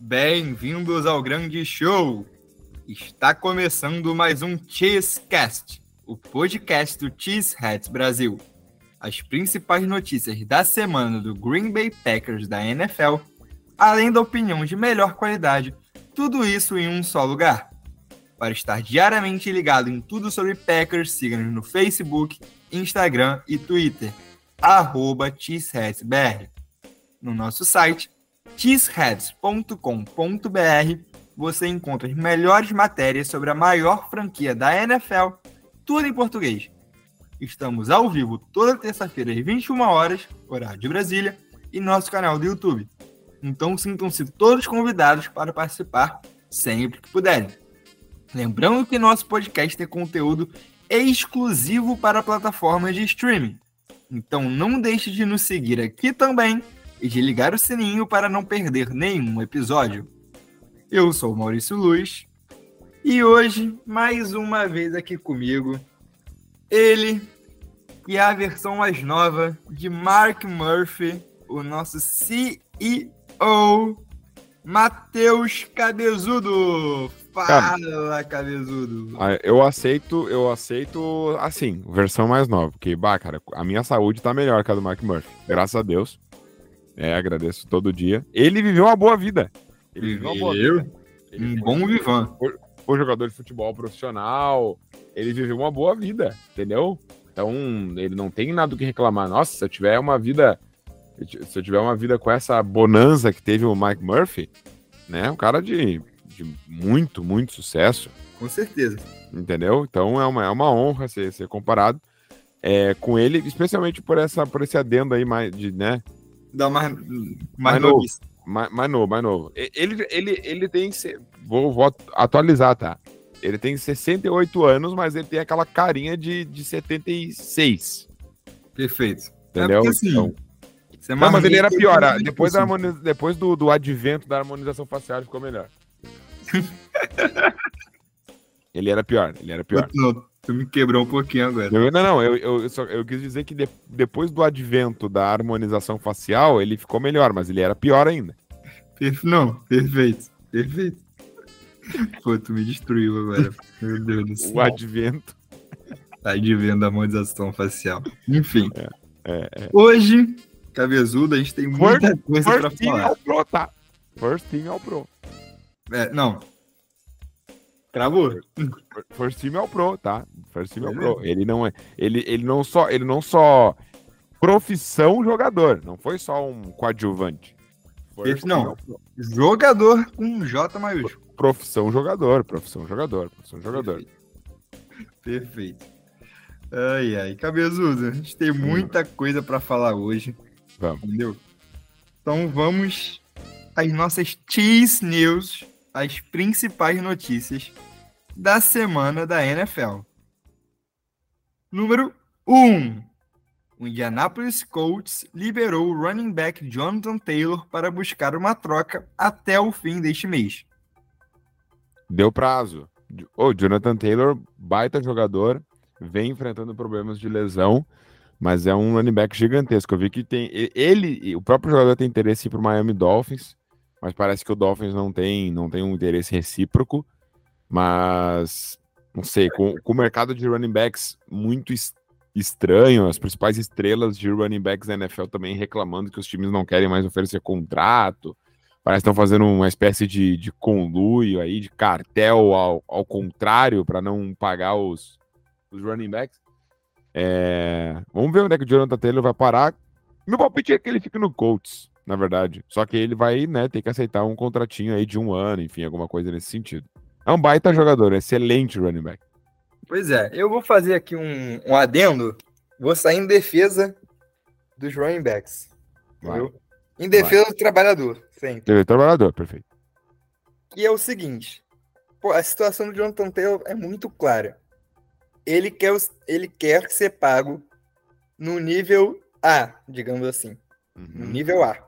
bem-vindos ao grande show! Está começando mais um Cheesecast, o podcast do Cheeseheads Brasil. As principais notícias da semana do Green Bay Packers da NFL, além da opinião de melhor qualidade, tudo isso em um só lugar. Para estar diariamente ligado em tudo sobre Packers, siga-nos no Facebook, Instagram e Twitter, arroba cheeseheadsbr. No nosso site, cheeseheads.com.br, você encontra as melhores matérias sobre a maior franquia da NFL, tudo em português. Estamos ao vivo toda terça-feira às 21 horas, horário de Brasília, e nosso canal do YouTube. Então sintam-se todos convidados para participar sempre que puderem. Lembrando que nosso podcast tem conteúdo exclusivo para plataformas de streaming. Então não deixe de nos seguir aqui também e de ligar o sininho para não perder nenhum episódio. Eu sou Maurício Luz e hoje, mais uma vez aqui comigo, ele e a versão mais nova de Mark Murphy, o nosso CEO, Matheus Cabezudo. Fala, Cabezudo. Ah, eu aceito, eu aceito assim, versão mais nova, porque, bah, cara, a minha saúde tá melhor que a do Mark Murphy, graças a Deus. É, agradeço todo dia. Ele viveu uma boa vida. Ele viveu uma boa vida. um bom vivan. Foi jogador de futebol profissional. Ele viveu uma boa vida, entendeu? Então, ele não tem nada do que reclamar. Nossa, se eu tiver uma vida. Se eu tiver uma vida com essa bonança que teve o Mike Murphy, né? Um cara de, de muito, muito sucesso. Com certeza. Entendeu? Então é uma, é uma honra ser, ser comparado é, com ele, especialmente por, essa, por esse adendo aí mais de, né? Dá mais, mais, mais novo. Mais, mais, novo, mais novo. Ele, ele, ele tem. Vou, vou atualizar, tá? Ele tem 68 anos, mas ele tem aquela carinha de, de 76. Perfeito. Entendeu? É porque, assim, então, é não, mas ele era pior. Ah, depois, da harmoniz... depois do, do advento da harmonização facial, ficou melhor. ele era pior, ele era pior. Não, Tu me quebrou um pouquinho agora. Eu, não, não, eu, eu, só, eu quis dizer que de, depois do advento da harmonização facial, ele ficou melhor, mas ele era pior ainda. Não, perfeito, perfeito. Pô, tu me destruiu agora. Meu Deus do céu. O advento. Advento da harmonização facial. Enfim. É, é, é. Hoje, cabezudo, a gente tem muita first, coisa first pra falar. First Pro, tá? First Team ao Pro. É, não, Travou. First Team é o Pro, tá? First Team é o Pro. Ele não é. Ele, ele não só. Ele não só. Profissão jogador. Não foi só um coadjuvante. First não. É jogador com J maiúsculo. Profissão jogador. Profissão jogador. Profissão jogador. Perfeito. Ai, ai. Cabezudo, a gente tem muita coisa para falar hoje. Vamos. Entendeu? Então vamos às nossas Cheese News as principais notícias da semana da NFL. Número 1. O Indianapolis Colts liberou o running back Jonathan Taylor para buscar uma troca até o fim deste mês. Deu prazo. O Jonathan Taylor, baita jogador, vem enfrentando problemas de lesão, mas é um running back gigantesco. Eu vi que tem ele, o próprio jogador tem interesse para o Miami Dolphins mas parece que o Dolphins não tem, não tem um interesse recíproco. Mas não sei, com, com o mercado de running backs muito estranho, as principais estrelas de running backs da NFL também reclamando que os times não querem mais oferecer contrato. Parece que estão fazendo uma espécie de, de conluio aí, de cartel ao, ao contrário, para não pagar os, os running backs. É... Vamos ver onde é que o Jonathan Taylor vai parar. Meu palpite é que ele fique no Colts na verdade. Só que ele vai, né, ter que aceitar um contratinho aí de um ano, enfim, alguma coisa nesse sentido. É um baita jogador, excelente running back. Pois é, eu vou fazer aqui um, um adendo, vou sair em defesa dos running backs. Em defesa vai. do trabalhador, sempre. Defesa do trabalhador, perfeito. E é o seguinte, pô, a situação do Jonathan Taylor é muito clara. Ele quer, ele quer ser pago no nível A, digamos assim. Uhum. No nível A.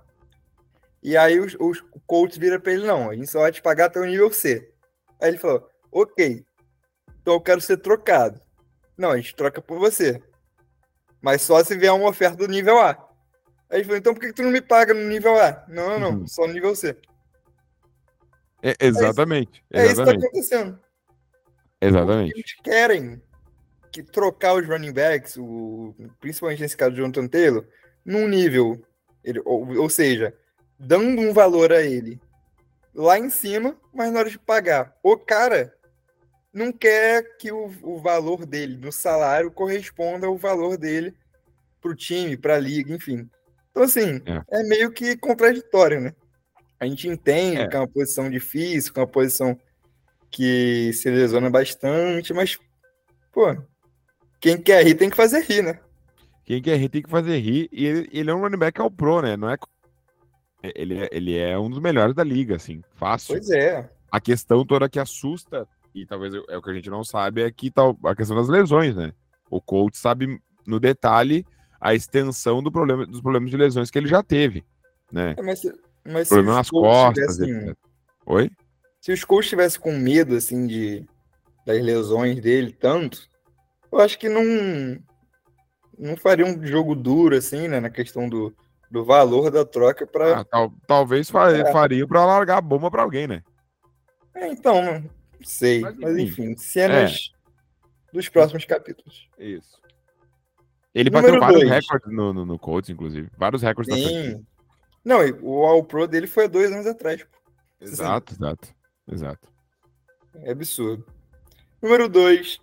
E aí os, os coaches viram pra ele, não, a gente só vai te pagar até o nível C. Aí ele falou, ok, então eu quero ser trocado. Não, a gente troca por você. Mas só se vier uma oferta do nível A. Aí ele falou, então por que tu não me paga no nível A? Não, não, uhum. só no nível C. É, exatamente. É isso, é isso que tá acontecendo. Exatamente. Eles querem que trocar os running backs, o, principalmente nesse caso do Jonathan Taylor, num nível, ele, ou, ou seja, dando um valor a ele lá em cima, mas na hora de pagar, o cara não quer que o, o valor dele no salário corresponda ao valor dele para o time, para a liga, enfim. Então, assim, é. é. meio que contraditório, né? A gente entende é. que é uma posição difícil, que é uma posição que se lesiona bastante, mas, pô, quem quer rir tem que fazer rir, né? Quem quer rir tem que fazer rir. E ele, ele é um running back ao pro, né? Não é. Ele, é, ele é um dos melhores da liga, assim, fácil. Pois é. A questão toda que assusta, e talvez é o que a gente não sabe, é que tal, a questão das lesões, né? O coach sabe no detalhe a extensão do problema, dos problemas de lesões que ele já teve, né? É, mas, mas Problema nas costas, tivessem... Oi? Se os coaches tivessem com medo, assim, de, das lesões dele tanto, eu acho que não, não faria um jogo duro, assim, né? Na questão do, do valor da troca para. Ah, tal, talvez faria, é. faria para largar a bomba para alguém, né? É, então, não sei. Mas, Mas enfim, cenas é. dos próximos capítulos. Isso. Ele Número bateu vários recordes no, no, no Colts, inclusive. Vários recordes Sim. Não, o All Pro dele foi dois anos atrás. Pô. Exato, exato. Exato. É absurdo. Número 2.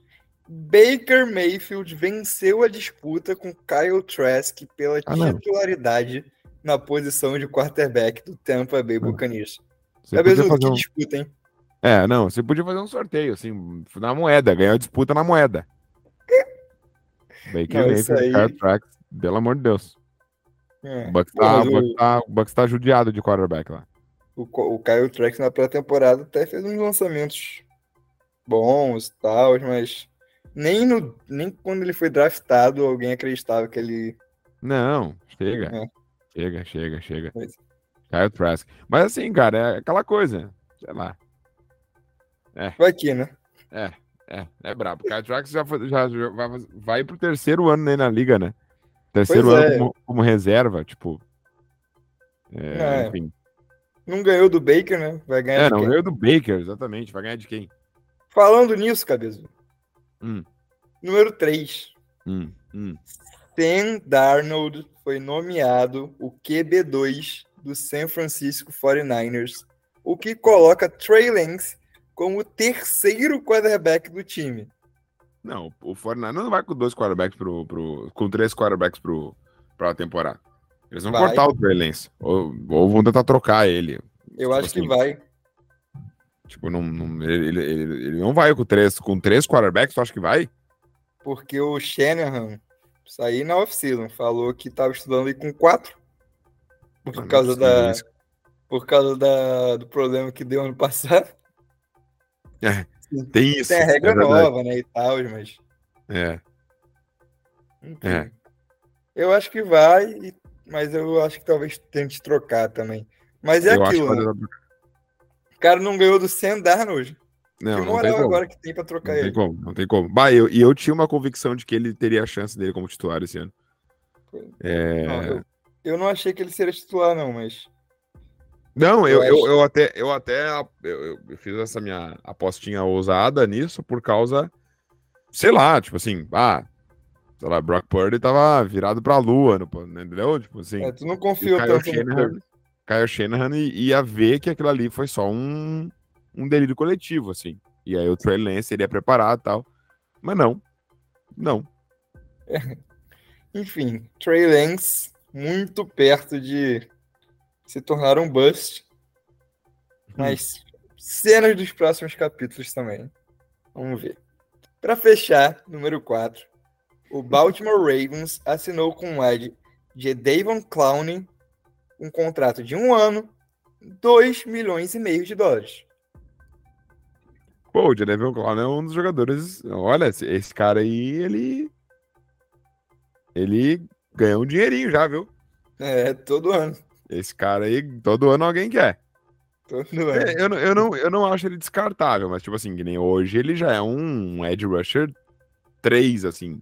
Baker Mayfield venceu a disputa com Kyle Trask pela ah, titularidade na posição de quarterback do Tampa Bay Buccaneers. Você é mesmo que um... disputa, hein? É, não, você podia fazer um sorteio, assim, na moeda, ganhar a disputa na moeda. Baker não, Mayfield, aí... Kyle Trask, pelo amor de Deus. É. O, Bucks tá, o... Bucks tá, Bucks tá judiado de quarterback lá o, o Kyle Trax na pré-temporada até fez uns lançamentos bons e tal, mas nem, no, nem quando ele foi draftado alguém acreditava que ele. Não, chega. É. Chega, chega, chega. Mas... Kyle Trask. Mas assim, cara, é aquela coisa. Sei lá. É. Vai aqui, né? É, é, é brabo. Kyle Trask já, já, já vai, vai pro terceiro ano aí na liga, né? Terceiro pois ano é. como, como, reserva, tipo. É, é. Enfim. Não ganhou do Baker, né? Vai ganhar É, não quem? ganhou do Baker, exatamente. Vai ganhar de quem? Falando nisso, cabeça. Hum. Número 3. Hum, hum. Sam Darnold foi nomeado o QB2 do San Francisco 49ers, o que coloca Trey Lance como o terceiro quarterback do time. Não, o 49 não vai com dois quarterbacks pro, pro com três quarterbacks pro para a temporada. Eles vão vai. cortar o Trey Lance. Ou, ou, vão tentar trocar ele. Eu tipo acho assim. que vai. Tipo, não, não ele, ele, ele, não vai com três, com três quarterbacks, tu acha que vai? Porque o Shanahan saiu na off-season, falou que estava estudando aí com quatro. Por ah, causa da. Isso. Por causa da, do problema que deu ano passado. É, tem isso. Tem a regra é nova, né? E tal, mas. É. É. Eu acho que vai mas eu acho que talvez tente trocar também. Mas é eu aquilo. Né? O cara não ganhou do Sam Darnold. Não, que moral agora que tem pra trocar não ele. Tem como, não tem como. Bah, eu, e eu tinha uma convicção de que ele teria a chance dele como titular esse ano. É... Não, eu, eu, não achei que ele seria titular, não, mas. Não, eu, eu, eu, até, eu até eu, eu fiz essa minha apostinha ousada nisso por causa, sei lá, tipo assim, ah, sei lá, Brock Purdy tava virado pra lua, entendeu? Tipo assim. É, tu não confiou tanto no Kyle Shanahan ia ver que aquilo ali foi só um, um delírio coletivo, assim. E aí o Trey Lance seria preparado e tal. Mas não. Não. Enfim, Trey Lance muito perto de se tornar um bust. Hum. Mas cenas dos próximos capítulos também. Vamos ver. Para fechar, número 4, o Baltimore Ravens assinou com o Ed de Davon Clowney um contrato de um ano, 2 milhões e meio de dólares. Pô, o Jadavion Clowney é um dos jogadores. Olha, esse cara aí, ele. Ele ganhou um dinheirinho já, viu? É, todo ano. Esse cara aí, todo ano alguém quer. Todo ano. É, eu, eu, não, eu não acho ele descartável, mas, tipo assim, que nem hoje ele já é um Edge Rusher 3, assim.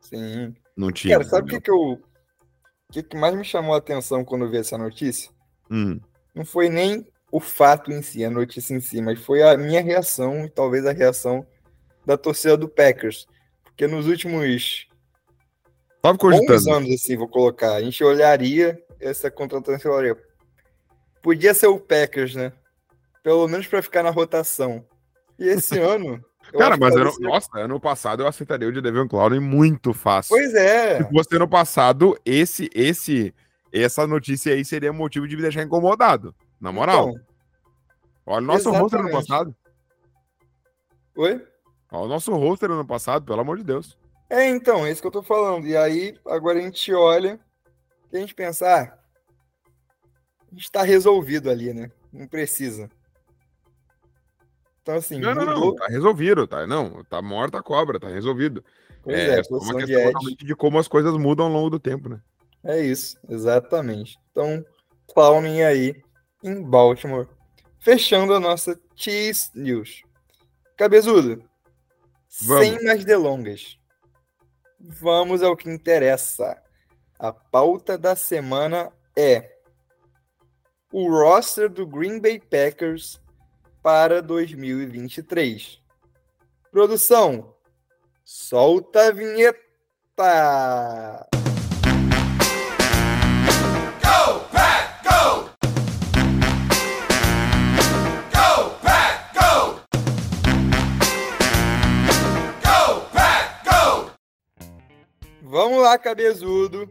Sim. Não tinha. Cara, sabe o que, que eu. Que, que mais me chamou a atenção quando eu vi essa notícia Hum. não foi nem o fato em si, a notícia em si, mas foi a minha reação e talvez a reação da torcida do Packers. Porque nos últimos Tava 11 cogitando. anos, assim, vou colocar, a gente olharia essa contratação e falaria, podia ser o Packers, né? Pelo menos para ficar na rotação. E esse ano. Eu Cara, mas ano, seja- nossa, ano passado eu aceitaria o de Devon Clowney muito fácil. Pois é. Se fosse ano passado, esse, esse, essa notícia aí seria motivo de me deixar incomodado. Na moral. Então, Olha o nosso roster ano passado. oi? Olha o nosso roster ano passado, pelo amor de Deus. É, então, é isso que eu tô falando. E aí, agora a gente olha e a gente pensa, ah, a gente tá resolvido ali, né? Não precisa. Então, assim, Não, não, não. mudou. Tá resolvido, tá? Não, tá morta a cobra, tá resolvido. Pois é, é, só uma de questão edge. realmente de como as coisas mudam ao longo do tempo, né? É isso, exatamente. Então, Clowning aí em Baltimore. Fechando a nossa Cheese News. Cabezudo, Vamos. sem mais delongas, vamos ao que interessa. A pauta da semana é o roster do Green Bay Packers para 2023. Produção, solta a vinheta! Vamos lá, cabezudo.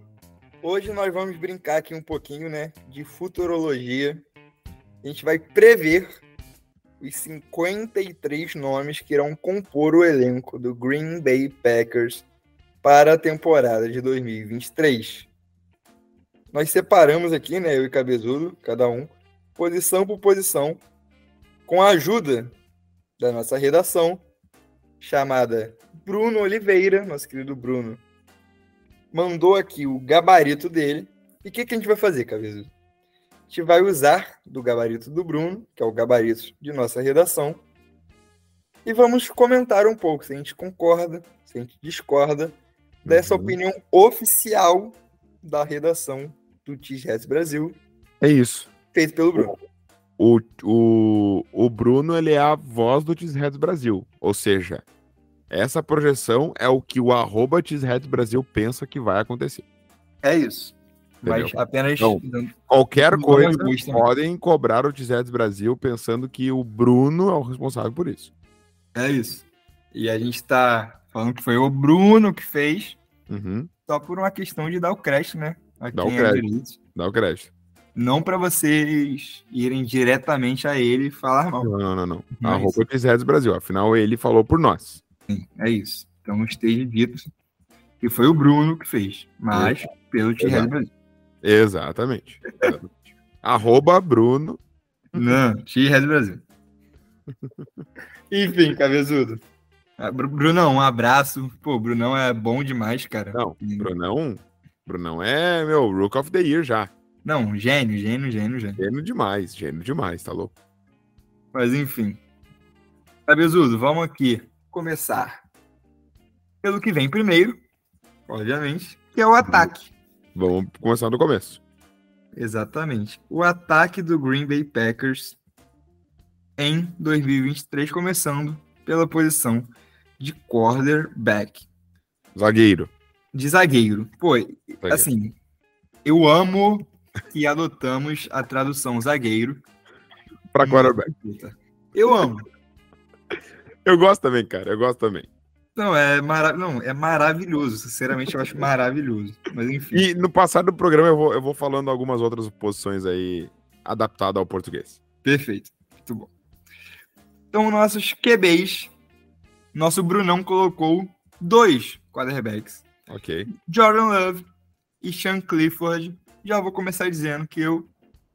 Hoje nós vamos brincar aqui um pouquinho, né, de futurologia. A gente vai prever os 53 nomes que irão compor o elenco do Green Bay Packers para a temporada de 2023. Nós separamos aqui, né, eu e Cabezudo, cada um, posição por posição, com a ajuda da nossa redação, chamada Bruno Oliveira, nosso querido Bruno, mandou aqui o gabarito dele. E o que, que a gente vai fazer, Cabezudo? A gente vai usar do gabarito do Bruno, que é o gabarito de nossa redação, e vamos comentar um pouco se a gente concorda, se a gente discorda dessa Uhum. opinião oficial da redação do T-Reds Brasil, É isso. feito pelo Bruno. O, o, o Bruno, ele é a voz do Cheeseheads Brasil. Ou seja, essa projeção é o que o arroba Brasil pensa que vai acontecer. É isso. Entendeu? Mas apenas Então, Qualquer coisa, também. podem cobrar o Cheeseheads Brasil pensando que o Bruno é o responsável por isso. É isso. E a gente tá falando que foi o Bruno que fez, Uhum. só por uma questão de dar o crédito, né? A Dá o quem é crédito. direito. Dá o crédito. Não para vocês irem diretamente a ele e falar mal. Não, não, não. não. Não é Arroba Cheeseheads Brasil. Afinal, ele falou por nós. É isso. Então esteja dito que foi o Bruno que fez, mas pelo T-Red Exato. Brasil. Exatamente. Exatamente. Arroba Bruno. Não, T-Red Brasil. Enfim, cabezudo. Ah, Bru- Brunão, um abraço. Pô, Brunão é bom demais, cara. Não, Brunão. Brunão é, meu, Rook of the Year já. Não, gênio, gênio, gênio, gênio. Gênio demais, gênio demais, tá louco? Mas enfim. Cabezudo, vamos aqui começar pelo que vem primeiro, obviamente, que é o ataque. Vamos começar do começo. Exatamente. O ataque do Green Bay Packers em 2023, começando pela posição de quarterback, Zagueiro. de zagueiro. Pô, Zagueiro. assim, eu amo que adotamos a tradução zagueiro. Pra quarterback. Eu amo. Eu gosto também, cara. Eu gosto também. Não, é, mara... não, é maravilhoso. Sinceramente, eu acho maravilhoso. Mas enfim. E no passado do programa eu vou, eu vou falando algumas outras posições aí adaptadas ao português. Perfeito. Muito bom. Então, nossos QBs. Nosso Brunão colocou dois quarterbacks. Ok. Jordan Love e Sean Clifford. Já vou começar dizendo que eu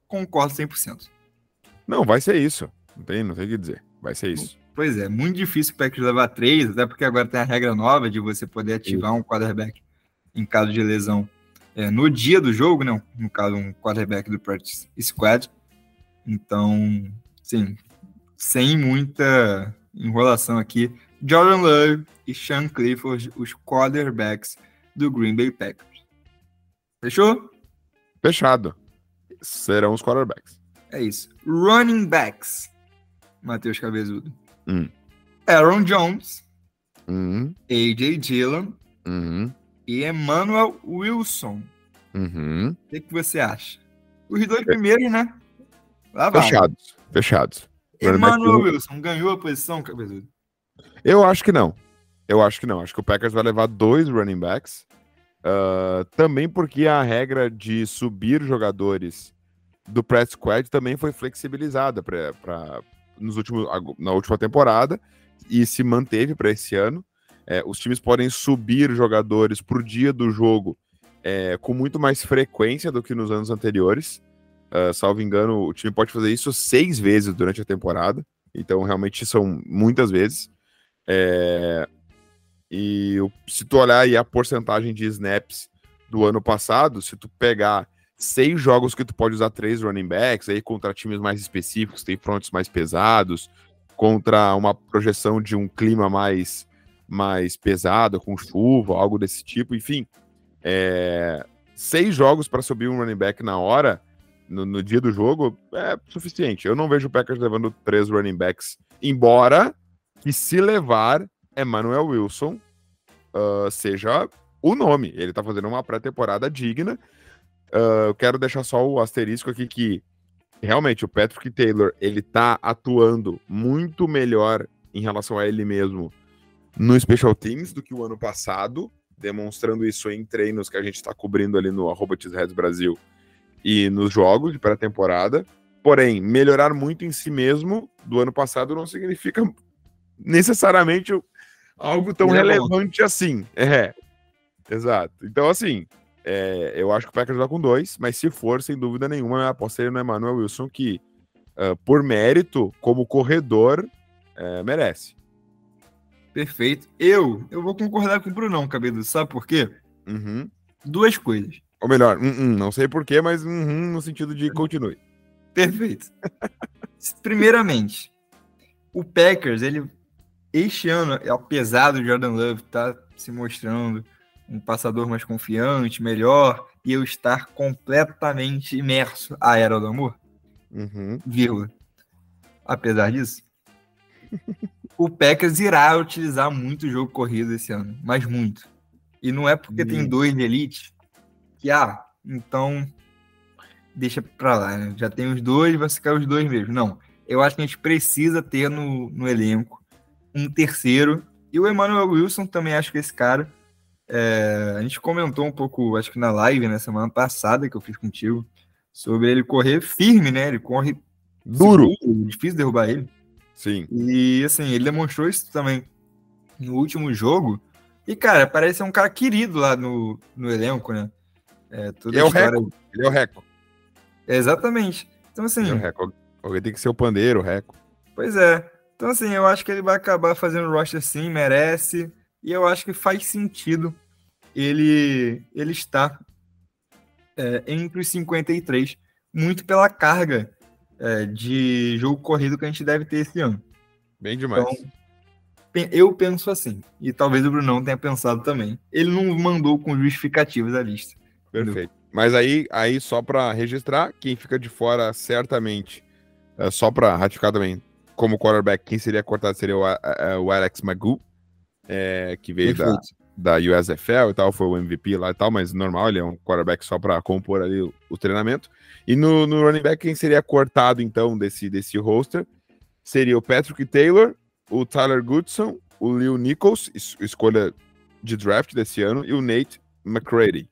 concordo 100%. Não, vai ser isso. Não tem, não tem o que dizer. Vai ser isso. Pois é, muito difícil o Packers levar três, até porque agora tem a regra nova de você poder ativar um quarterback em caso de lesão é, no dia do jogo, não, no caso um quarterback do practice squad. Então, sim, sem muita enrolação aqui, Jordan Love e Sean Clifford, os quarterbacks do Green Bay Packers. Fechou? Fechado. Serão os quarterbacks. É isso. Running backs. Matheus Cabezudo. Hum. Aaron Jones, Uhum, AJ Dillon uhum, e Emmanuel Wilson. uhum. O que, que você acha? Os dois primeiros, né? Lá vai. Fechados. Fechados. Emmanuel. Wilson ganhou a posição, Cabezudo? Eu acho que não. Eu acho que não. Acho que o Packers vai levar dois running backs. Ah, também porque a regra de subir jogadores do press squad também foi flexibilizada pra- nos últimos, na última temporada e se manteve para esse ano. É, os times podem subir jogadores por dia do jogo é, com muito mais frequência do que nos anos anteriores. Ah, salvo engano, o time pode fazer isso seis vezes durante a temporada. Então, realmente, são muitas vezes. É, e se tu olhar aí a porcentagem de snaps do ano passado, se tu pegar seis jogos que tu pode usar três running backs, aí contra times mais específicos, tem fronts mais pesados, contra uma projeção de um clima mais, mais pesado, com chuva, algo desse tipo, enfim. é, seis jogos para subir um running back na hora, no, no dia do jogo, é suficiente. Eu não vejo o Packers levando três running backs, embora que se levar Emmanuel Wilson ah, seja o nome. Ele tá fazendo uma pré-temporada digna. Ah, eu quero deixar só o asterisco aqui que realmente o Patrick Taylor ele tá atuando muito melhor em relação a ele mesmo no Special Teams do que o ano passado, demonstrando isso em treinos que a gente está cobrindo ali no arroba Brasil e nos jogos de pré-temporada. Porém, melhorar muito em si mesmo do ano passado não significa necessariamente algo tão é relevante assim. É, exato. Então, assim, é, eu acho que o Packers vai com dois, mas se for, sem dúvida nenhuma, a aposta seria no Emmanuel Wilson, que, ah, por mérito, como corredor, é, merece. Perfeito. Eu, eu vou concordar com o Brunão, Cabezudo. Sabe por quê? Uhum. Duas coisas. Ou melhor, não sei porquê, mas no sentido de continue. Perfeito. Primeiramente, o Packers, ele este ano, apesar do Jordan Love estar se mostrando um passador mais confiante, melhor, e eu estar completamente imerso à era do amor, Uhum. vírgula. Apesar disso, o Packers irá utilizar muito o jogo corrido esse ano, mas muito. E não é porque tem Hum. dois de elite que, ah, então deixa pra lá, né? Já tem os dois, vai ficar os dois mesmo. Não. Eu acho que a gente precisa ter no, no elenco um terceiro. E o Emmanuel Wilson também acho que esse cara. É, a gente comentou um pouco, acho que na live, na semana passada que eu fiz contigo, sobre ele correr firme, né? Ele corre Duro. seguro, difícil derrubar ele. Sim. E assim, ele demonstrou isso também no último jogo. E, cara, parece ser um cara querido lá no, no elenco, né? É, toda é a o história- Reco. Ele é o Reco. Exatamente. Então, assim, Ele é o Reco. Alguém tem que ser o pandeiro, o Reco. pois é. Então, assim, eu acho que ele vai acabar fazendo roster sim, merece. E eu acho que faz sentido ele, ele estar é, entre os 53, muito pela carga é, de jogo corrido que a gente deve ter esse ano. Bem demais. Então, Eu penso assim, e talvez o Brunão tenha pensado também. Ele não mandou com justificativas a lista. Perfeito. Mas aí, aí só para registrar, quem fica de fora certamente, é, só para ratificar também, como quarterback, quem seria cortado seria o, a- a- o Alex Magoo, é, que veio da, Perfeito. da USFL e tal, foi o MVP lá e tal, mas normal, ele é um quarterback só para compor ali o, o treinamento. E no, no running back, quem seria cortado então desse, desse roster seria o Patrick Taylor, o Tyler Goodson, o Lil Nichols, es- escolha de draft desse ano, e o Nate McCready.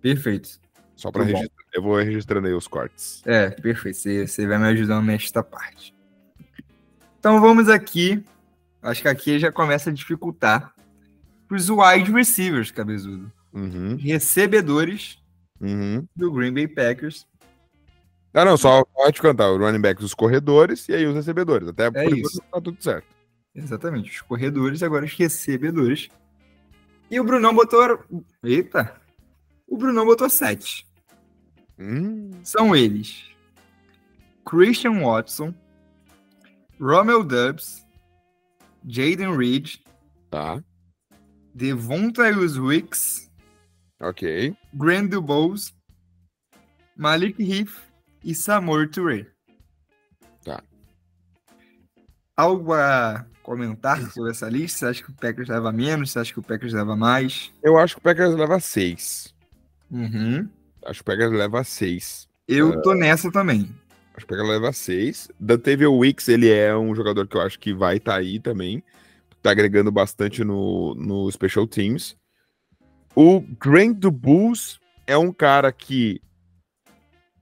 Perfeito. Só para Muito bom. registrar. Eu vou registrando aí os cortes. É, perfeito. Você, você vai me ajudando nesta parte. Então vamos aqui. Acho que aqui já começa a dificultar. Para os wide receivers, cabezudo. Uhum, Recebedores uhum. do Green Bay Packers. Ah, não, só pode cantar o running back, os corredores e aí os recebedores. Até por enquanto isso. tá tudo certo. Exatamente, os corredores, agora os recebedores. E o Brunão botou. Eita! O Brunão botou sete. Hum, São eles: Christian Watson, Romel Dubs, Jaden Reed, tá, Devontae Wicks, ok. Grant Dubose Malik Heath e Samor Touré. Tá. Algo a comentar sobre essa lista? Você acha que o Packers leva menos? Você acha que o Packers leva mais? Eu acho que o Packers leva seis. Uhum. Acho que o Packers leva seis. Eu tô nessa também. Acho que o Packers leva seis. Dantavia Wicks, ele é um jogador que eu acho que vai estar tá aí também. Tá agregando bastante no, no Special Teams. O Grant do Bulls é um cara que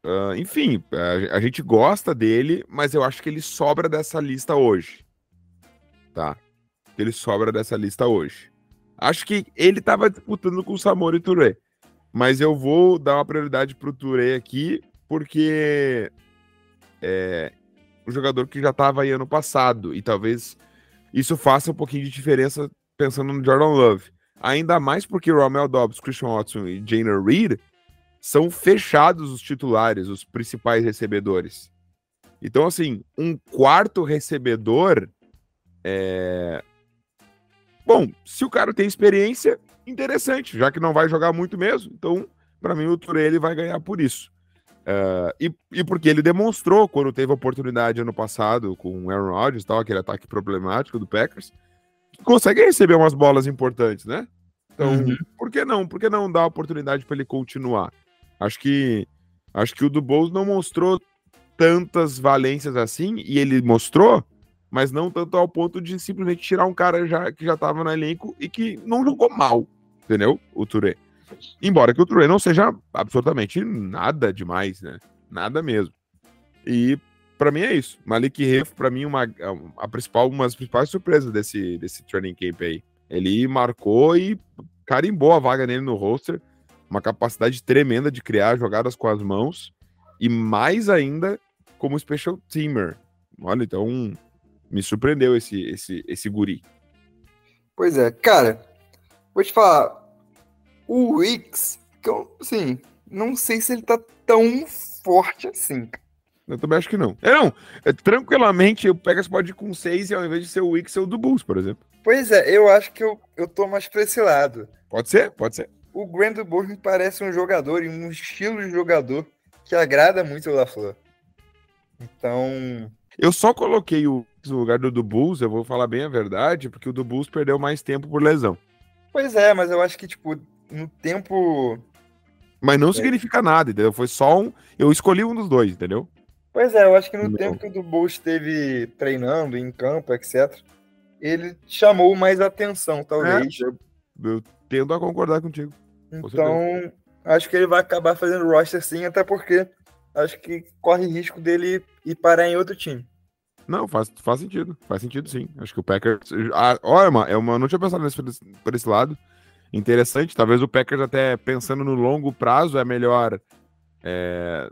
Uh, enfim, a, a, gente gosta dele, mas eu acho que ele sobra dessa lista hoje. Tá? Ele sobra dessa lista hoje. Acho que ele estava disputando com o Samori Touré. Mas eu vou dar uma prioridade pro Touré aqui, porque é um jogador que já estava aí ano passado. E talvez isso faça um pouquinho de diferença pensando no Jordan Love. Ainda mais porque Romel Dobbs, Christian Watson e Jainer Reed são fechados os titulares, os principais recebedores. Então, assim, um quarto recebedor é. Bom, se o cara tem experiência, interessante, já que não vai jogar muito mesmo. Então, para mim, o Touré ele vai ganhar por isso. Uh, e, e, porque ele demonstrou, quando teve a oportunidade ano passado com o Aaron Rodgers, tal, aquele ataque problemático do Packers, que consegue receber umas bolas importantes, né? Então, uhum. por que não? Por que não dar a oportunidade para ele continuar? Acho que acho que o do não mostrou tantas valências assim, e ele mostrou, mas não tanto ao ponto de simplesmente tirar um cara já, que já estava no elenco e que não jogou mal, entendeu? O Touré. Embora que o Touré não seja absolutamente nada demais, né? Nada mesmo. E para mim é isso. Malik Ref, para mim, uma, a principal, uma das principais surpresas desse, desse training camp aí. Ele marcou e carimbou a vaga nele no roster uma capacidade tremenda de criar jogadas com as mãos e mais ainda como special teamer. Olha, então me surpreendeu esse esse esse guri. Pois é, cara, vou te falar, o Wix, que eu, assim, não sei se ele tá tão forte assim. Eu também acho que não. É, não. É, tranquilamente, o Pegas pode ir com 6 e ao invés de ser o Wix, ser o do Bulls, por exemplo. Pois é, eu acho que eu, eu tô mais pra esse lado. Pode ser, pode ser o Grant Bulls me parece um jogador e um estilo de jogador que agrada muito o LaFleur. Então. Eu só coloquei o no lugar do, do Bulls, eu vou falar bem a verdade, porque o do Bulls perdeu mais tempo por lesão. Pois é, mas eu acho que, tipo, no tempo. Mas não é. significa nada, entendeu? Foi só um. Eu escolhi um dos dois, entendeu? Pois é, eu acho que no não. tempo que o Bulls esteve treinando em campo, etc., ele chamou mais atenção, talvez. É, eu, eu tendo a concordar contigo. Então, acho que ele vai acabar fazendo roster sim, até porque acho que corre risco dele ir parar em outro time. Não, faz, faz sentido. Faz sentido sim. Acho que o Packers. Ah, olha, é uma, não tinha pensado nesse, por esse lado. Interessante. Talvez o Packers, até pensando no longo prazo, é melhor. É,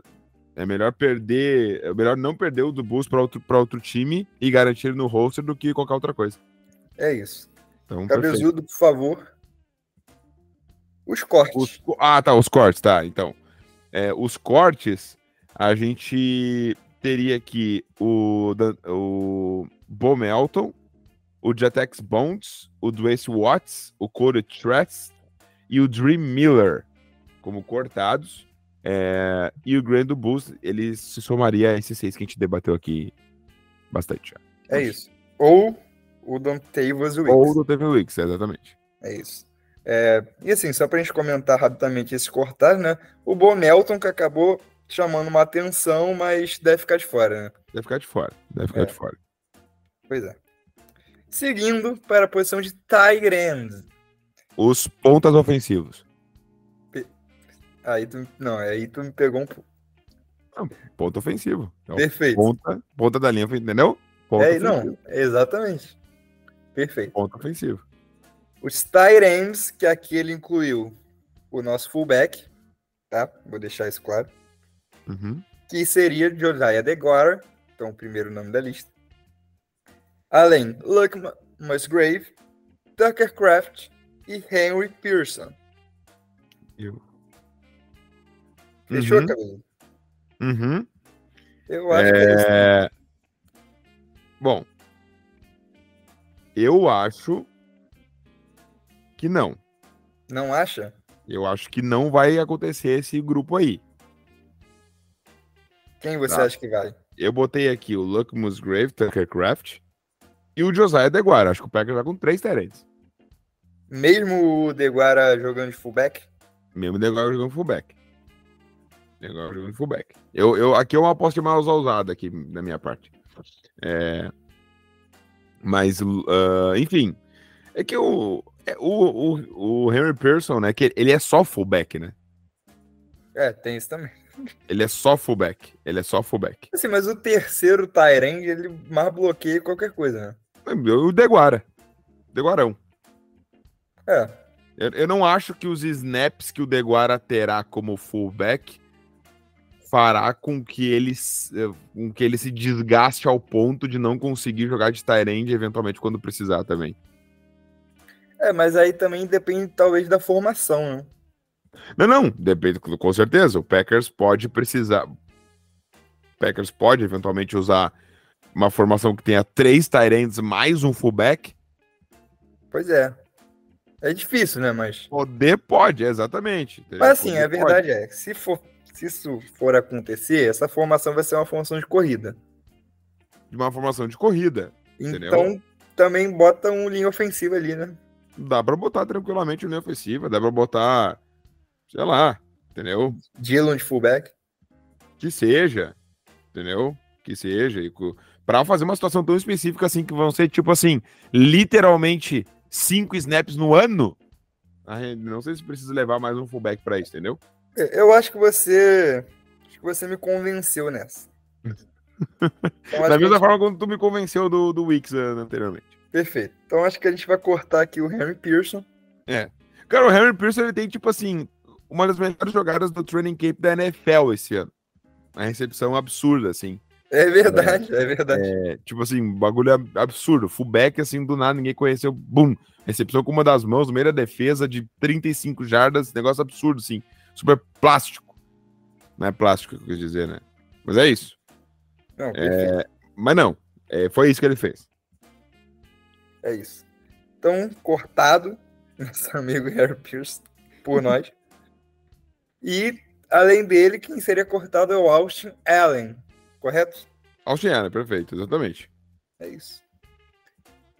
é melhor perder. É melhor não perder o do Bulls para outro, outro time e garantir no roster do que qualquer outra coisa. É isso. Então, Cabezudo, por favor, os cortes. Os, ah, tá, os cortes, tá. Então, é, os cortes, a gente teria aqui o, o Bo Melton, o Jatex Bonds, o Dwayne Watts, o Cody Tress e o Dream Miller como cortados. É, e o Grand Bulls, ele se somaria a esses seis que a gente debateu aqui bastante. Já. É isso. Ou o Dontavius Wicks. Ou o Dontavius Wicks, exatamente. É isso. É, e assim, só para a gente comentar rapidamente esse cortar, né? O Bonelton que acabou chamando uma atenção, mas deve ficar de fora, né? Deve ficar de fora, deve ficar é. de fora. Pois é. Seguindo para a posição de Tyrend. Os pontas ofensivos. Aí tu, não, aí tu me pegou um não, ponto ofensivo. Então, Perfeito. Ponta, ponta da linha, entendeu? Ponto é, ofensivo. não, exatamente. Perfeito. Ponto ofensivo. Os tight ends, que aqui ele incluiu o nosso fullback, tá? Vou deixar isso claro. Uhum. Que seria Josiah DeGuara, então o primeiro nome da lista. Além Luke Musgrave, Tucker Craft e Henry Pearson. Eu. Fechou, uhum. Cabelo? Uhum. Eu acho é... que é? Bom, eu acho que não. Não acha? Eu acho que não vai acontecer esse grupo aí. Quem você tá. acha que vai? Eu botei aqui o Luck Musgrave, Tucker Craft e o Josiah Deguara. Acho que o Packers vai com três terentes. Mesmo o Deguara jogando de fullback? Mesmo o Deguara jogando fullback. Deguara jogando fullback. Eu, eu, aqui é uma aposta mais ousada aqui da minha parte. É... Mas, uh, enfim, é que o, é, o, o, o Henry Pearson, né, que ele é só fullback, né? É, tem isso também. Ele é só fullback. Ele é só fullback. Assim, mas o terceiro Tyrande, ele mais bloqueia qualquer coisa, né? O Deguara. Deguarão. É. Eu, eu não acho que os snaps que o Deguara terá como fullback fará com que ele, com que ele se desgaste ao ponto de não conseguir jogar de Tyrande eventualmente quando precisar também. É, mas aí também depende talvez da formação, né? Não, não, depende, com certeza. O Packers pode precisar. O Packers pode eventualmente usar uma formação que tenha três Tyrants mais um fullback. Pois é. É difícil, né? Mas. Poder pode, exatamente. Mas assim, Poder a verdade pode. é que se, for, se isso for acontecer, essa formação vai ser uma formação de corrida. De uma formação de corrida. Então, entendeu? também bota um linha ofensiva ali, né? Dá pra botar tranquilamente o linha ofensiva, dá pra botar sei lá, entendeu? Dylan de fullback? Que seja, entendeu? Que seja. E para fazer uma situação tão específica assim, que vão ser, tipo assim, literalmente cinco snaps no ano, não sei se precisa levar mais um fullback para isso, entendeu? É, eu acho que você. Acho que você me convenceu nessa. Então, da mesma gente... forma como tu me convenceu do, do Wix uh, anteriormente. Perfeito. Então acho que a gente vai cortar aqui o Henry Pearson. É. Cara, o Henry Pearson ele tem, tipo assim, uma das melhores jogadas do training camp da NFL esse ano. Uma recepção absurda, assim. É verdade, é, é verdade. É, tipo assim, bagulho absurdo. Fullback, assim, do nada, ninguém conheceu. Bum! Recepção com uma das mãos, no meio da defesa de 35 jardas. Negócio absurdo, assim. Super plástico. Não é plástico que eu quis dizer, né? Mas é isso. Não, é, mas não, é, foi isso que ele fez. É isso. Então, cortado, nosso amigo Harry Pierce, por nós. E, além dele, quem seria cortado é o Austin Allen, correto? Allen, perfeito, exatamente. É isso.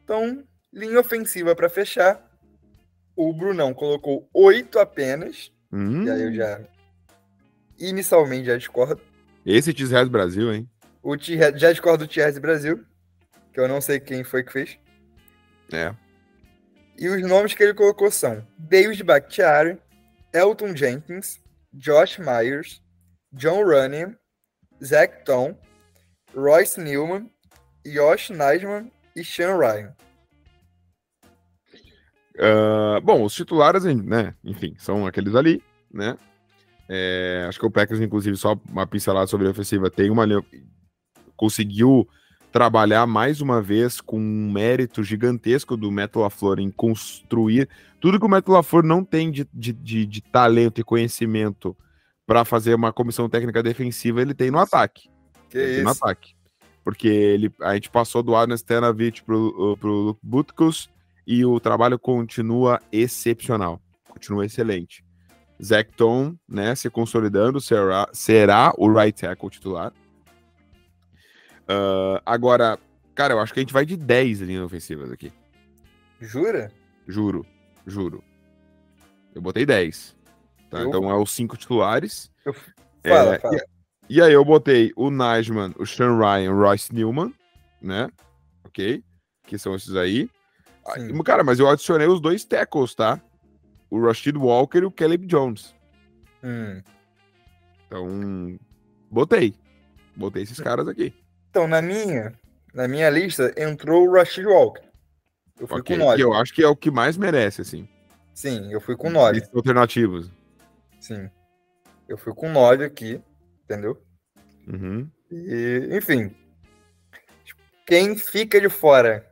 Então, linha ofensiva para fechar. O Brunão colocou oito apenas. Hum. E aí eu já. Inicialmente já discordo. Esse T-Res Brasil, hein? O já discordo do T-Res Brasil. Que eu não sei quem foi que fez. É. E os nomes que ele colocou são David Bakhtiari, Elton Jenkins, Josh Myers, John Runyon, Zach Tom, Royce Newman, Josh Neisman e Sean Ryan. Uh, bom, os titulares, né? Enfim, são aqueles ali, né? É, acho que o Packers, inclusive, só uma pincelada sobre a ofensiva, tem uma conseguiu trabalhar mais uma vez com um mérito gigantesco do Metal LaFleur em construir tudo que o Metal LaFleur não tem de, de, de, de talento e conhecimento para fazer uma comissão técnica defensiva, ele tem no ataque. Que isso? No ataque. Porque ele, a gente passou do Arnold Stenavich pro, pro Luke Butkus e o trabalho continua excepcional. Continua excelente. Zach Tom, né, se consolidando, será, será o right tackle titular. Uh, agora, cara, eu acho que a gente vai de 10 linhas ofensivas aqui. Jura? Juro, juro. Eu botei 10. Tá? Eu... Então é os cinco titulares. Eu... Fala, é, fala. E, e, aí eu botei o Najman, o Sean Ryan, o Royce Newman, né? Ok? Que são esses aí. Sim. Cara, mas eu adicionei os dois tackles, tá? O Rashid Walker e o Caleb Jones. Hum. Então, botei. Botei esses caras aqui. Então, na minha, na minha lista, entrou o Rashid Walker. Eu fui okay, com 9. eu acho que é o que mais merece, assim. Sim, eu fui com 9. Alternativos. Sim. Eu fui com 9 aqui, entendeu? Uhum. E, enfim. Quem fica de fora,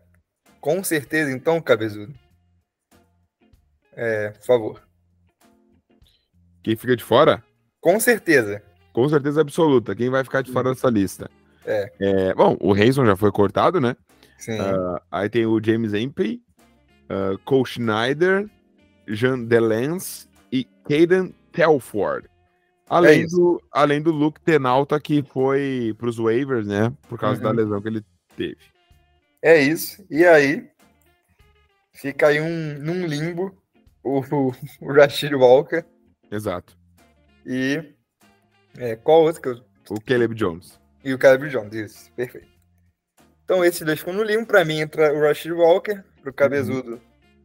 com certeza, então, cabezudo. É, por favor. Quem fica de fora? Com certeza. Com certeza absoluta. Quem vai ficar de fora uhum. dessa lista? É. é bom, o Reison já foi cortado, né? Sim. Uh, aí tem o James Empey, uh, Cole Schneider, Jean Delance e Caden Telford. Além, é do, além do Luke Tenalta, que foi para os waivers, né? Por causa uhum. da lesão que ele teve. É isso. E aí, fica aí um, num limbo o, o Rashid Walker. Exato. E é, qual outro que eu... O Caleb Jones. E o Caleb Jones, isso. Perfeito. Então, esses dois ficam no limbo. Para mim, entra o Rashid Walker. Para o Cabezudo,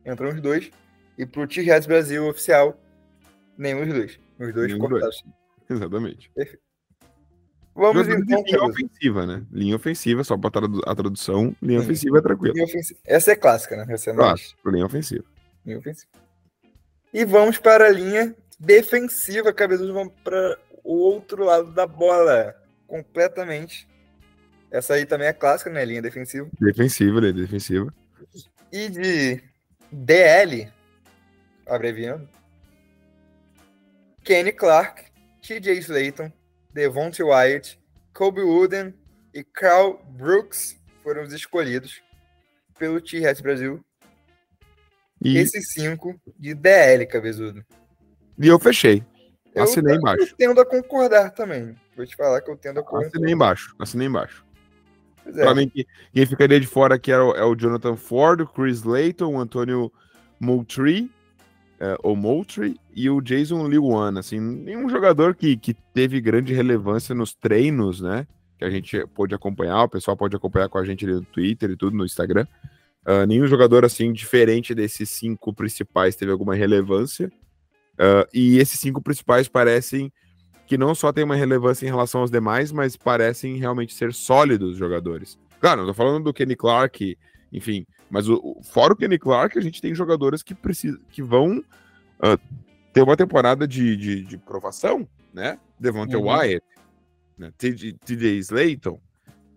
uhum. entram os dois. E para o T-Rex Brasil oficial, nenhum dos dois. Os dois contados. Exatamente. Perfeito. Vamos então. Linha ofensiva, né? Linha ofensiva, só para a tradução. Linha Sim. ofensiva é tranquilo. Ofensiva. Essa é clássica, né? Essa é Clássico, linha ofensiva. Linha ofensiva. E vamos para a linha defensiva, cabeçudo. Vamos para o outro lado da bola. Completamente. Essa aí também é clássica, né? Linha defensiva. Defensiva, linha defensiva. E de DL, abreviando, Kenny Clark, TJ Slayton, Devontae Wyatt, Kobe Wooden e Carl Brooks foram os escolhidos pelo T-Rex Brasil. E... Esses cinco de DL, cabezudo. E eu fechei. Eu, assinei embaixo. Eu tendo a concordar também. Vou te falar que eu tendo a concordar. Assinei embaixo. Assinei embaixo. É. Pra mim, quem ficaria de fora aqui é o, é o Jonathan Ford, o Chris Layton, o Antônio Moultrie é, o Moultrie e o Jason Liwan, assim, nenhum jogador que, que teve grande relevância nos treinos, né, que a gente pôde acompanhar, o pessoal pode acompanhar com a gente ali no Twitter e tudo, no Instagram, uh, nenhum jogador, assim, diferente desses cinco principais teve alguma relevância, uh, e esses cinco principais parecem que não só tem uma relevância em relação aos demais, mas parecem realmente ser sólidos jogadores. Claro, não tô falando do Kenny Clark, enfim, mas o, fora o Kenny Clark, a gente tem jogadores que precisam, que vão uh, ter uma temporada de, de, de provação, né? Devontae uhum. Wyatt, né? TJ Slayton,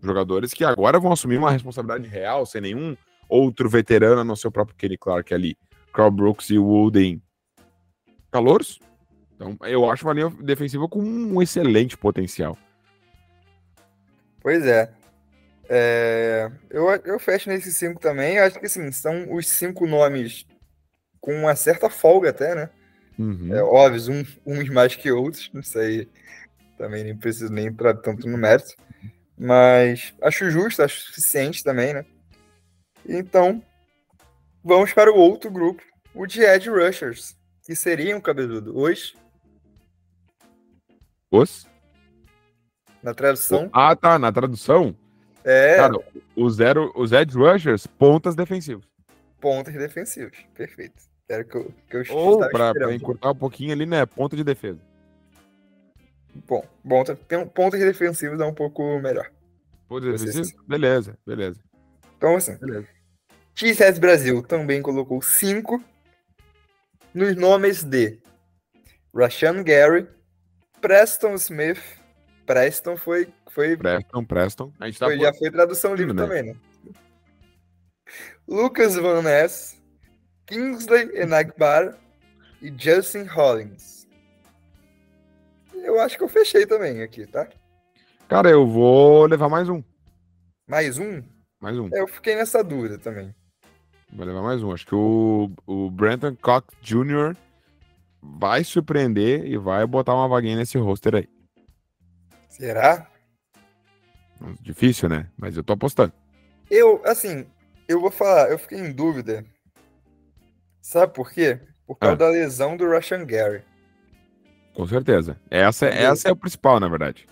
jogadores que agora vão assumir uma responsabilidade real, sem nenhum outro veterano no seu próprio Kenny Clark ali. Carl Brooks e Wooden calouros. Então, eu acho uma linha defensiva com um excelente potencial. Pois é. É, eu, eu fecho nesses cinco também. Eu acho que assim, são os cinco nomes com uma certa folga até, né? Uhum. É, óbvio, um, uns mais que outros, não sei. Também nem preciso nem entrar tanto no mérito. Mas acho justo, acho suficiente também, né? Então, vamos para o outro grupo, o de Edge Rushers, que seriam, cabeludo, os... Os? Na tradução. Ah, tá, na tradução? É. Cara, o zero, os edge rushers, pontas defensivos. Pontas defensivos, perfeito. Era que eu, que eu Ou, pra, pra encurtar um pouquinho ali, né? Ponta de defesa. Bom, bom tem pontas defensivas é um pouco melhor. Pontas defensivas? Beleza, beleza. Então, assim. Beleza. XS Brasil também colocou cinco nos nomes de Rashan Gary, Preston Smith, Preston foi. foi Preston, Preston. A gente tá foi, por... Já foi tradução livre também, né? Lucas Van Ness, Kingsley Enagbar e Justin Hollins. Eu acho que eu fechei também aqui, tá? Cara, eu vou levar mais um. Mais um? Mais um. Eu fiquei nessa dúvida também. Vou levar mais um. Acho que o, o Brenton Cox Jr. vai surpreender e vai botar uma vaguinha nesse roster aí. Será? Difícil, né? Mas eu tô apostando. Eu, assim, eu vou falar, eu fiquei em dúvida. Sabe por quê? Por causa ah. da lesão do Russian Gary. Com certeza. Essa, essa é o principal, na verdade.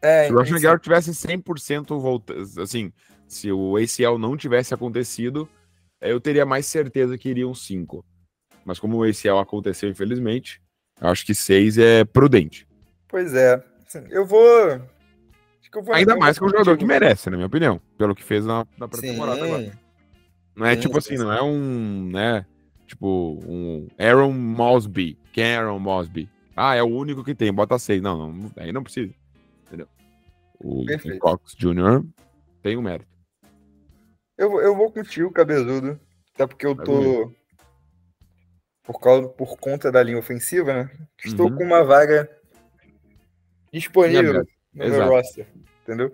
É, se o Russian Gary tivesse 100% voltando, assim, se o ACL não tivesse acontecido, eu teria mais certeza que iriam 5. Mas como o ACL aconteceu, infelizmente, eu acho que 6 é prudente. Pois é. Eu vou. eu vou Ainda mais que é um jogador que merece, na minha opinião, pelo que fez na, na pré-temporada agora. Não é sim, tipo assim, sim. não é um, né? Tipo, um Aaron Mosby. Quem é Aaron Mosby? Ah, é o único que tem, bota seis. Não, não aí não precisa. Entendeu? O Perfeito. Cox Jr. tem o um mérito. Eu, eu vou contigo, cabezudo. Até porque eu tô. Por, causa, por conta da linha ofensiva, né? Estou uhum. com uma vaga disponível no Exato. meu roster, entendeu?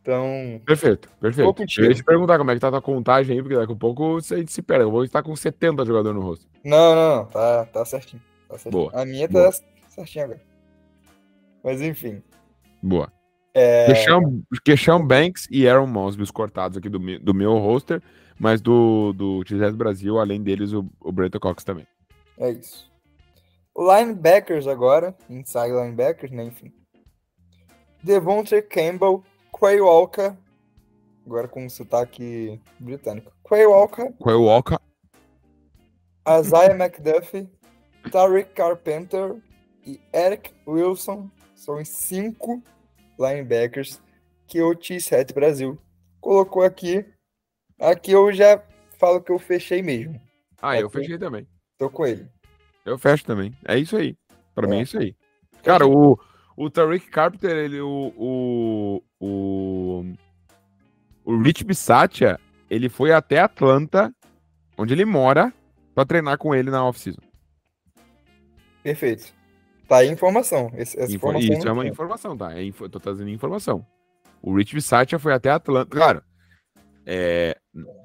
Então. Perfeito, perfeito. Eu ia te perguntar como é que tá a tua contagem aí, porque daqui a pouco você se perde. Eu vou estar com 70 jogadores no rosto. Não, não, não. Tá, tá certinho. Tá certinho. Boa. A minha tá Boa. certinho agora. Mas enfim. Boa. É... Queixão, Queixão Banks e Aaron Mosby, os cortados aqui do, do meu roster, mas do, do T-Rex Brasil, além deles, o, o Brento Cox também. É isso. Linebackers agora, inside linebackers, né? Enfim. Devontae Campbell, Quay Walker, agora com sotaque britânico. Quay Walker, Qual o Walker? Isaiah McDuffie, Tariq Carpenter e Eric Wilson são os cinco linebackers que o T7 Brasil colocou aqui. Aqui eu já falo que eu fechei mesmo. Ah, eu fechei também. Tô com ele. Eu fecho também. É isso aí. Pra É. mim é isso aí. Cara, o, o Tariq Carpenter, ele, o, o, o, o Rich Bisaccia, ele foi até Atlanta, onde ele mora, pra treinar com ele na off-season. Perfeito. Tá aí informação. Esse- Essa Info- informação Isso é uma informação, tá? É info- tô trazendo informação. O Rich Bisaccia foi até Atlanta. Claro, é,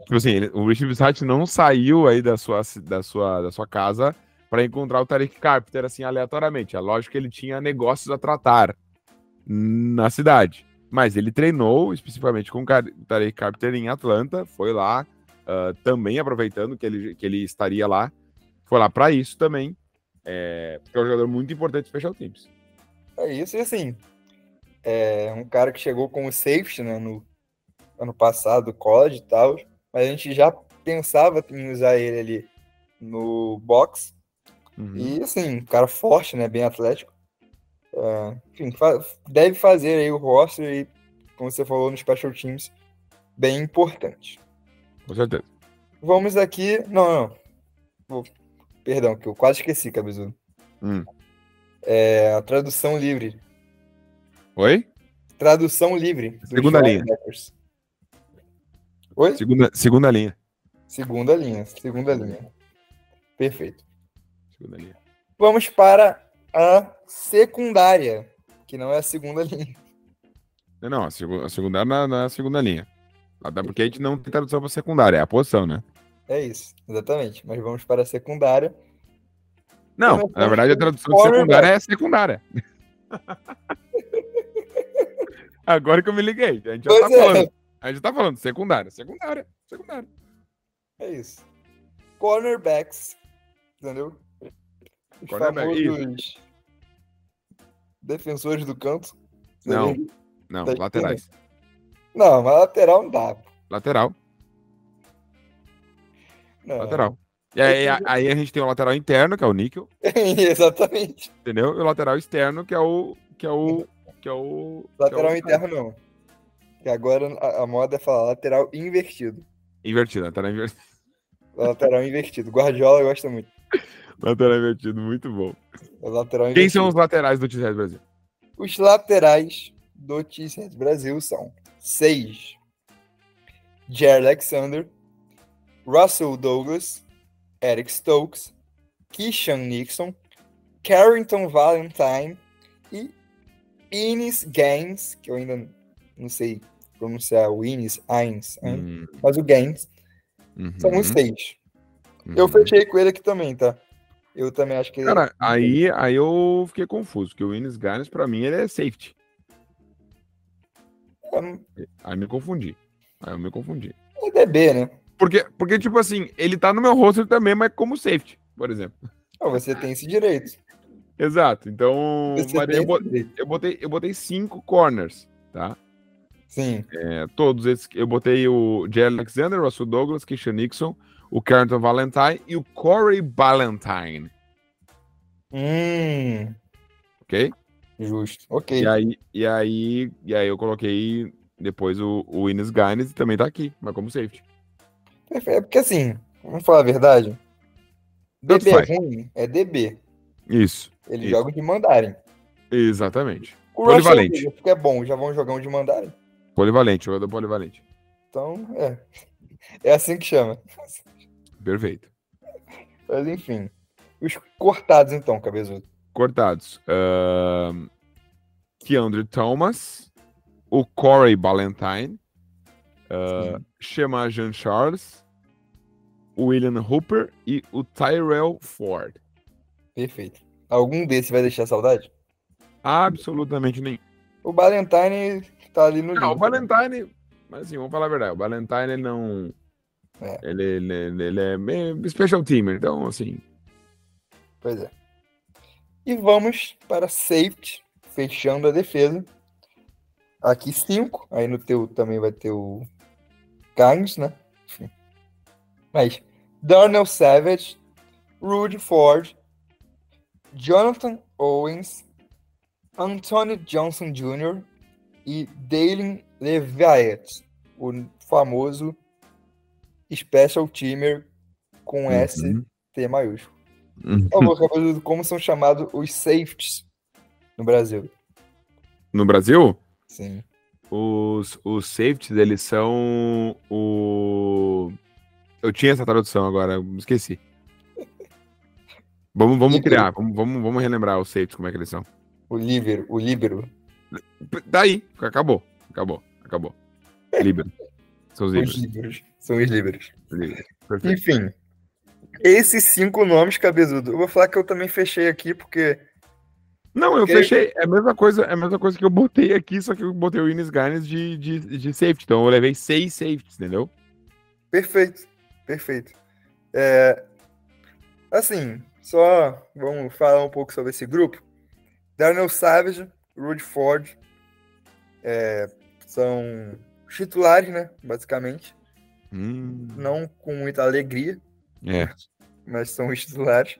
tipo assim, ele- o Rich Bisaccia não saiu aí da sua, da sua, da sua casa para encontrar o Tariq Carpenter assim aleatoriamente. É lógico que ele tinha negócios a tratar na cidade. Mas ele treinou especificamente com o o Tariq Carpenter em Atlanta, foi lá, ah, também aproveitando que ele, que ele estaria lá, foi lá para isso também, é, porque é um jogador muito importante de Special Teams. É isso, e assim, é um cara que chegou como safety, né, no ano passado, college e tal, mas a gente já pensava em usar ele ali no box, Uhum. e assim, um cara forte, né, bem atlético, É, enfim, deve fazer aí o roster e, como você falou, no Special Teams, bem importante. Com certeza. Vamos aqui, não, não, perdão, que eu quase esqueci, Cabezudo. Hum. É a tradução livre, Oi? Tradução livre. Segunda linha. Oi? Segunda, segunda linha. Segunda linha. Segunda linha. Perfeito. Segunda linha. Vamos para a secundária, que não é a segunda linha. Não, a, segu- a secundária não é- não é a segunda linha. Até porque a gente não tem tradução para secundária, é a posição, né? É isso, exatamente. Mas vamos para a secundária. Não, na verdade a tradução de secundária é secundária. Agora que eu me liguei, a gente já Pois tá é. falando. A gente tá falando secundária, secundária, secundária. É isso. Cornerbacks. Entendeu? Os famosos defensores do canto. Não. Não, Tá laterais. Não, mas lateral não dá. Lateral, Não. lateral. E aí, a- aí a gente tem o lateral interno, que é o níquel, Exatamente. entendeu? E o lateral externo, que é o. Que é o. Que é o. que é Lateral o- interno não. Que agora a, a moda é falar lateral invertido. Invertido, lateral invertido. Lateral invertido. Guardiola gosta muito. Lateral invertido, muito bom. É Quem são os laterais do T-Rex Brasil? Os laterais do T-Set Brasil são seis. Jerry Alexander, Russell Douglas, Eric Stokes, Kishan Nixon, Carrington Valentine e Ines Gaines, que eu ainda não sei pronunciar o Ines, Ains, Hum, mas o Gaines, uhum, são os seis. Eu uhum. fechei com ele aqui também, tá? Eu também acho que Cara, aí, aí eu fiquei confuso, porque o Ines Gaines, pra mim, ele é safety. Aí me confundi. Aí eu me confundi. é DB, né? Porque, porque, tipo assim, ele tá no meu roster também, mas como safety, por exemplo. Você tem esse direito. Exato. Então, eu, esse bot- direito. eu botei, eu botei cinco corners, tá? Sim. É, todos esses. Eu botei o Jerry Alexander, Russell Douglas, Christian Nixon, o Carrington Valentine e o Corey Ballantyne, Hum, ok? justo. Ok. E aí, e aí, e aí eu coloquei depois o, o Ines Gaines e também tá aqui, mas como safety. Perfeito. É porque assim, vamos falar a verdade. Tanto DB faz. ruim é DB. Isso, Eles Isso. jogam de mandarem. exatamente. O Polivalente. Russell Wilson, que é bom, já vão jogar um de mandarem. Polivalente, jogador polivalente. Então, é. É assim que chama. Perfeito. Mas enfim. Os cortados, então, cabezudo. Cortados. Ahn, Keandre Thomas, o Corey Ballantyne, ah, Shema Jean Charles, o William Hooper e o Tyrell Ford. Perfeito. Algum desses vai deixar saudade? Absolutamente nem. O Valentine tá ali no Não, o Valentine, mas assim, vamos falar a verdade, o Valentine ele não. É. Ele, ele, ele é meio special teamer, então assim. Pois é. E vamos para safety, fechando a defesa. Aqui cinco, aí no teu também vai ter o Carnes, né? Enfim. Mas Darnell Savage, Rudy Ford, Jonathan Owens, Anthony Johnson Jr. e Dalen Leviat, o famoso special teamer com Uhum. ST maiúsculo. Uhum. Por favor, Rapaziada, como são chamados os safeties no Brasil? No Brasil, Sim. os, os safeties, eles são o. Eu tinha essa tradução agora, esqueci. Vamos, vamos Líbero. criar, vamos, vamos, vamos relembrar os safeties, como é que eles são. O líbero, o líbero. Daí, acabou, acabou, acabou. Líbero. São os Os líberos. líberos. São os. Perfeito. Enfim, esses cinco nomes, cabezudo, eu vou falar que eu também fechei aqui, porque Não, eu fechei. É a mesma coisa, é a mesma coisa que eu botei aqui, só que eu botei o Ines Garnes de, de, de safety. Então eu levei seis safeties, entendeu? perfeito, perfeito. É, assim, só vamos falar um pouco sobre esse grupo. Darnell Savage, Rudy Ford, é, são titulares, né, basicamente. Hum, Não com muita alegria, é. mas são os titulares.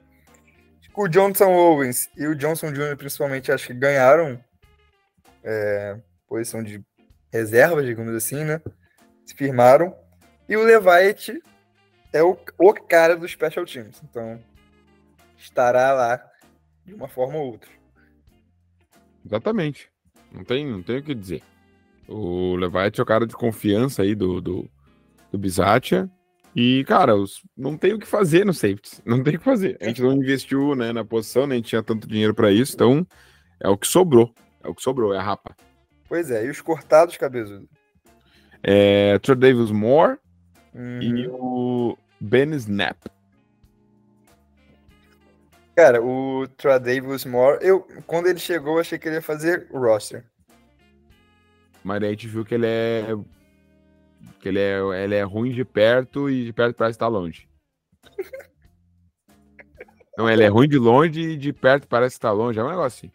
O Johnson Owens e o Johnson Jr., principalmente, acho que ganharam é, posição de reserva, digamos assim, né? Se firmaram. E o Levitt é o, o cara dos Special Teams. Então, estará lá de uma forma ou outra. Exatamente. Não tem, não tem o que dizer. O Levite é o cara de confiança aí do, do, do Bisatia. E, cara, os, não tem o que fazer no safety. Não tem o que fazer. A gente não investiu né, na posição, nem tinha tanto dinheiro pra isso. Então, é o que sobrou. É o que sobrou, é a rapa. Pois é, e os cortados, cabezudo? É Trey Davis Moore e Uhum. o Ben Snap. Cara, o Tradavius Moore, eu, quando ele chegou, eu achei que ele ia fazer o roster. Mas daí a gente viu que ele é. Que ele é, ele é ruim de perto e de perto parece estar longe. Não, ele é ruim de longe e de perto parece estar longe. É um negócio assim.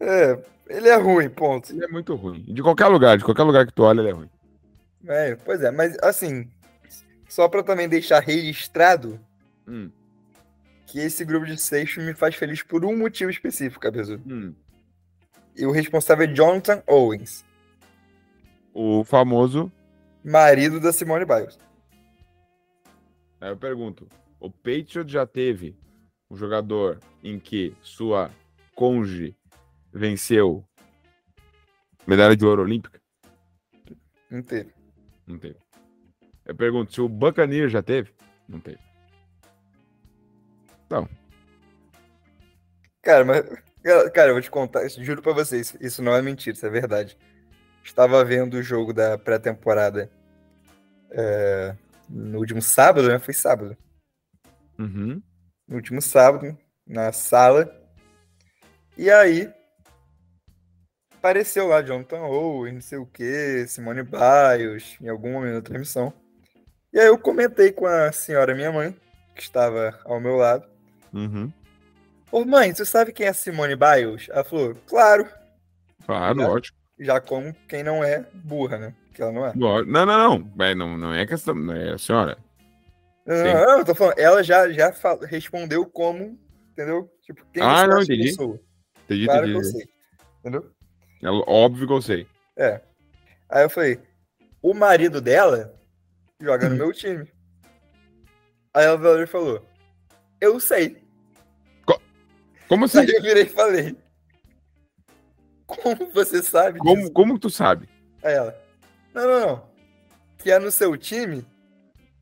É, ele é ruim, ponto. Ele é muito ruim. De qualquer lugar, de qualquer lugar que tu olha, ele é ruim. É, pois é, mas assim, só pra também deixar registrado Hum, que esse grupo de seis me faz feliz por um motivo específico, cabezudo. hum. E o responsável é Jonathan Owens, O famoso. marido da Simone Biles. Aí eu pergunto: o Patriot já teve um jogador em que sua conge venceu medalha de ouro olímpica? Não teve. Não teve. Eu pergunto: se o Buccaneer já teve? Não teve. Cara, mas. Cara, eu vou te contar, juro pra vocês, isso não é mentira, isso é verdade. Estava vendo o jogo da pré-temporada é, no último sábado, né? Foi sábado. Uhum. no último sábado, na sala. E aí, apareceu lá Jonathan Owen, não sei o que, Simone Biles, em algum momento da transmissão. E aí eu comentei com a senhora, minha mãe, que estava ao meu lado. Uhum. Ô mãe, você sabe quem é Simone Biles? Ela falou, claro, Claro, Já- lógico. já como quem não é burra, né? Que ela não é. Não, não, não. É, não. Não é questão. Não é a senhora. Não, Sim. não, não, eu tô falando, ela já, já fal- respondeu como, entendeu? Tipo, quem Ah, não, que entendi. Entendi, Claro que entendi. eu sei, entendeu? É óbvio que eu sei. É. Aí eu falei, o marido dela joga no meu time. Aí ela falou, eu sei. Como assim? Aí eu virei e falei, como você sabe Como, disso? como tu sabe? Aí ela, não, não, não. Que é no seu time,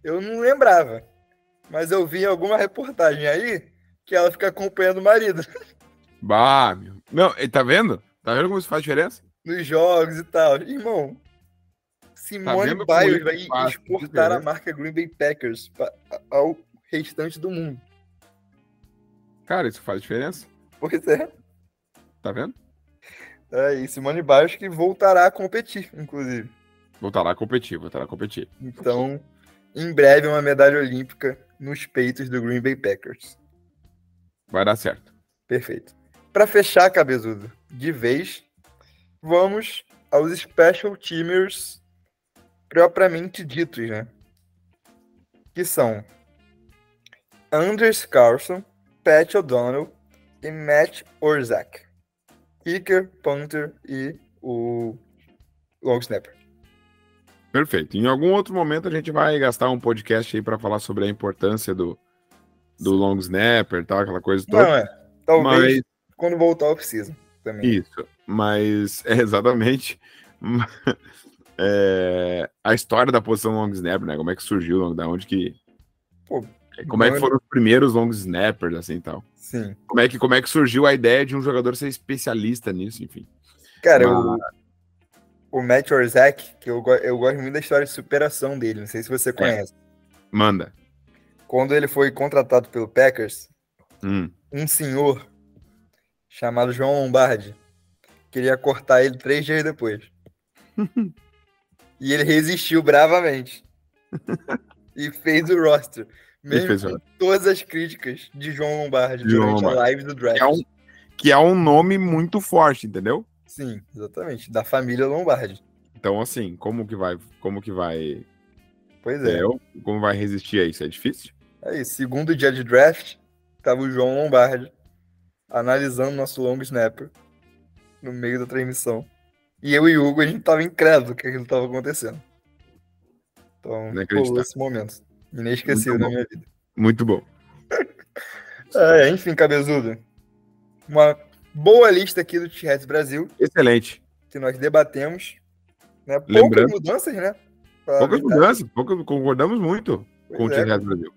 eu não lembrava. Mas eu vi em alguma reportagem aí que ela fica acompanhando o marido Bah, meu. Não, tá vendo? Tá vendo como isso faz diferença? nos jogos e tal. Irmão, Simone vendo como Biles vai exportar a marca Green Bay Packers pa- ao restante do mundo. Cara, isso faz diferença. Pois é. Tá vendo? É, e Simone Biles que voltará a competir, inclusive. Voltará a competir, voltará a competir. Então, em breve, uma medalha olímpica nos peitos do Green Bay Packers. Vai dar certo. Perfeito. Para fechar, cabezudo, de vez, vamos aos special teamers propriamente ditos, né? Que são Anders Carlson, Pat O'Donnell e Matt Orzak. Kicker, punter e o long snapper. Perfeito. Em algum outro momento a gente vai gastar um podcast aí para falar sobre a importância do, do long snapper e tal, aquela coisa toda. Não, é. Talvez mas... quando voltar eu preciso também. Isso, mas é exatamente é, a história da posição long snapper, né? Como é que surgiu, da onde que... Pô, como é que foram os primeiros long snappers, assim, tal. Sim. Como é, que, como é que surgiu a ideia de um jogador ser especialista nisso, enfim. Cara, Mas... o, o Matt Orzak, que eu, eu gosto muito da história de superação dele, não sei se você é. conhece. É. Manda. Quando ele foi contratado pelo Packers, hum. um senhor chamado João Lombardi queria cortar ele três dias depois. e ele resistiu bravamente. e fez o roster. Mesmo todas as críticas de João Lombardi João durante Lombardi. a live do draft. Que é, um, que é um nome muito forte, entendeu? Sim, exatamente. Da família Lombardi. Então, assim, como que vai. Como que vai. Pois é. é como vai resistir a isso? É difícil? É isso. Segundo dia de draft, tava o João Lombardi analisando nosso long snapper no meio da transmissão. E eu e o Hugo, a gente tava incrédulo que aquilo tava acontecendo. Então, rolou esse momento. Inesquecível na minha vida. Muito bom. é, enfim, cabezudo. Uma boa lista aqui do T-Rex Brasil. Excelente. Que nós debatemos. Né? Poucas Lembrando, mudanças, né? Poucas mudanças, poucas, concordamos muito pois com o T-Rex é, Brasil.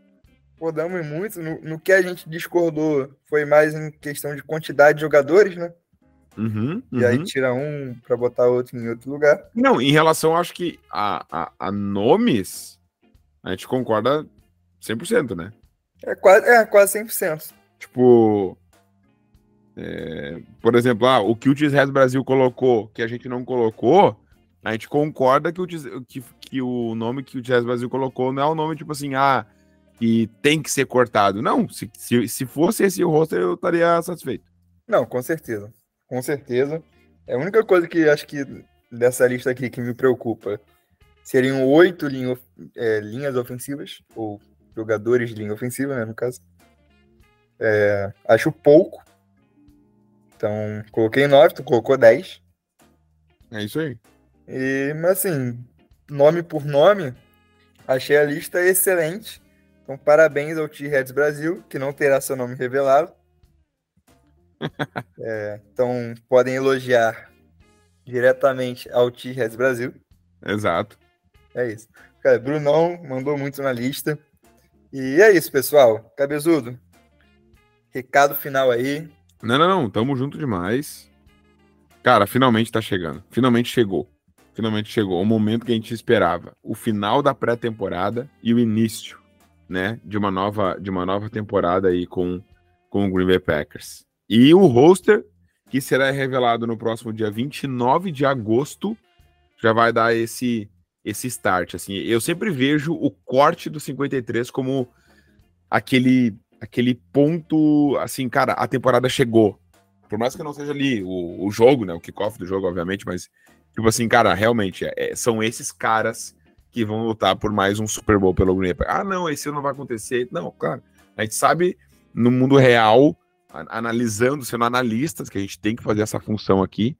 Concordamos muito. No, no, que a gente discordou foi mais em questão de quantidade de jogadores, né? Uhum, uhum. E aí uhum. tira um para botar outro em outro lugar. Não, em relação, acho que a, a, a nomes, a gente concorda 100%, né? É quase, é, quase 100%. Tipo, é, por exemplo, ah, o que o Tisres Brasil colocou, que a gente não colocou, a gente concorda que o, que, que o nome que o Tisres Brasil colocou não é o um nome tipo assim, ah, que tem que ser cortado. Não, se, se, se fosse esse o roster, eu estaria satisfeito. Não, com certeza. Com certeza. É a única coisa que acho que dessa lista aqui que me preocupa seriam oito linha, é, linhas ofensivas, ou jogadores de linha ofensiva, né, no caso. É, acho pouco. Então, coloquei nove, tu colocou dez. É isso aí. E, mas assim, nome por nome, achei a lista excelente. Então, parabéns ao T-Reds Brasil, que não terá seu nome revelado. é, então, podem elogiar diretamente ao T-Reds Brasil. Exato. É isso. Cara, Brunão mandou muito na lista. E é isso, pessoal. Cabezudo, recado final aí. Não, não, não. Tamo junto demais. Cara, finalmente tá chegando. Finalmente chegou. Finalmente chegou o momento que a gente esperava. O final da pré-temporada e o início, né, de uma nova, de uma nova temporada aí com, com o Green Bay Packers. E o roster, que será revelado no próximo dia 29 de agosto, já vai dar esse esse start, assim. Eu sempre vejo o corte do 53 como aquele aquele ponto, assim, cara, a temporada chegou. Por mais que não seja ali o, o jogo, né, o kickoff do jogo, obviamente, mas, tipo assim, cara, realmente, é, é, são esses caras que vão lutar por mais um Super Bowl pelo Green Bay. Ah, não, esse não vai acontecer. Não, claro, a gente sabe no mundo real, analisando, sendo analistas, que a gente tem que fazer essa função aqui,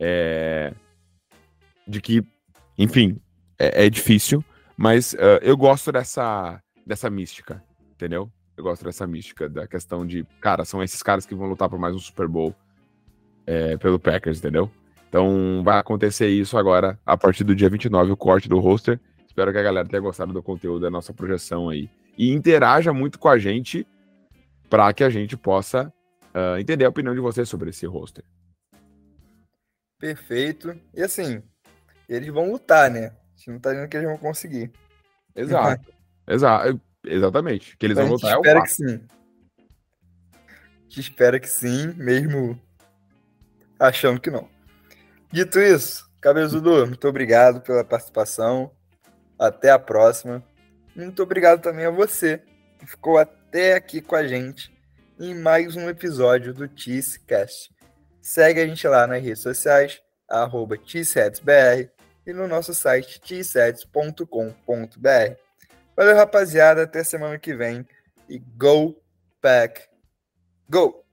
é, de que, enfim, é, é difícil, mas uh, eu gosto dessa, dessa mística, entendeu? Eu gosto dessa mística, da questão de, cara, são esses caras que vão lutar por mais um Super Bowl é, pelo Packers, entendeu? Então vai acontecer isso agora, a partir do dia 29, o corte do roster. Espero que a galera tenha gostado do conteúdo da nossa projeção aí. E interaja muito com a gente para que a gente possa uh, entender a opinião de vocês sobre esse roster. Perfeito. E assim, eles vão lutar, né? A gente não tá dizendo que eles vão conseguir. Exato. Exato. Exatamente. Que eles vão lutar é o Espero que sim. gente espera que sim, mesmo achando que não. Dito isso, Cabezudo, muito obrigado pela participação. Até a próxima. Muito obrigado também a você que ficou até aqui com a gente em mais um episódio do Cast. Segue a gente lá nas redes sociais, arroba e no nosso site tsets.com.br. Valeu, rapaziada. Até semana que vem. E go, pack, go!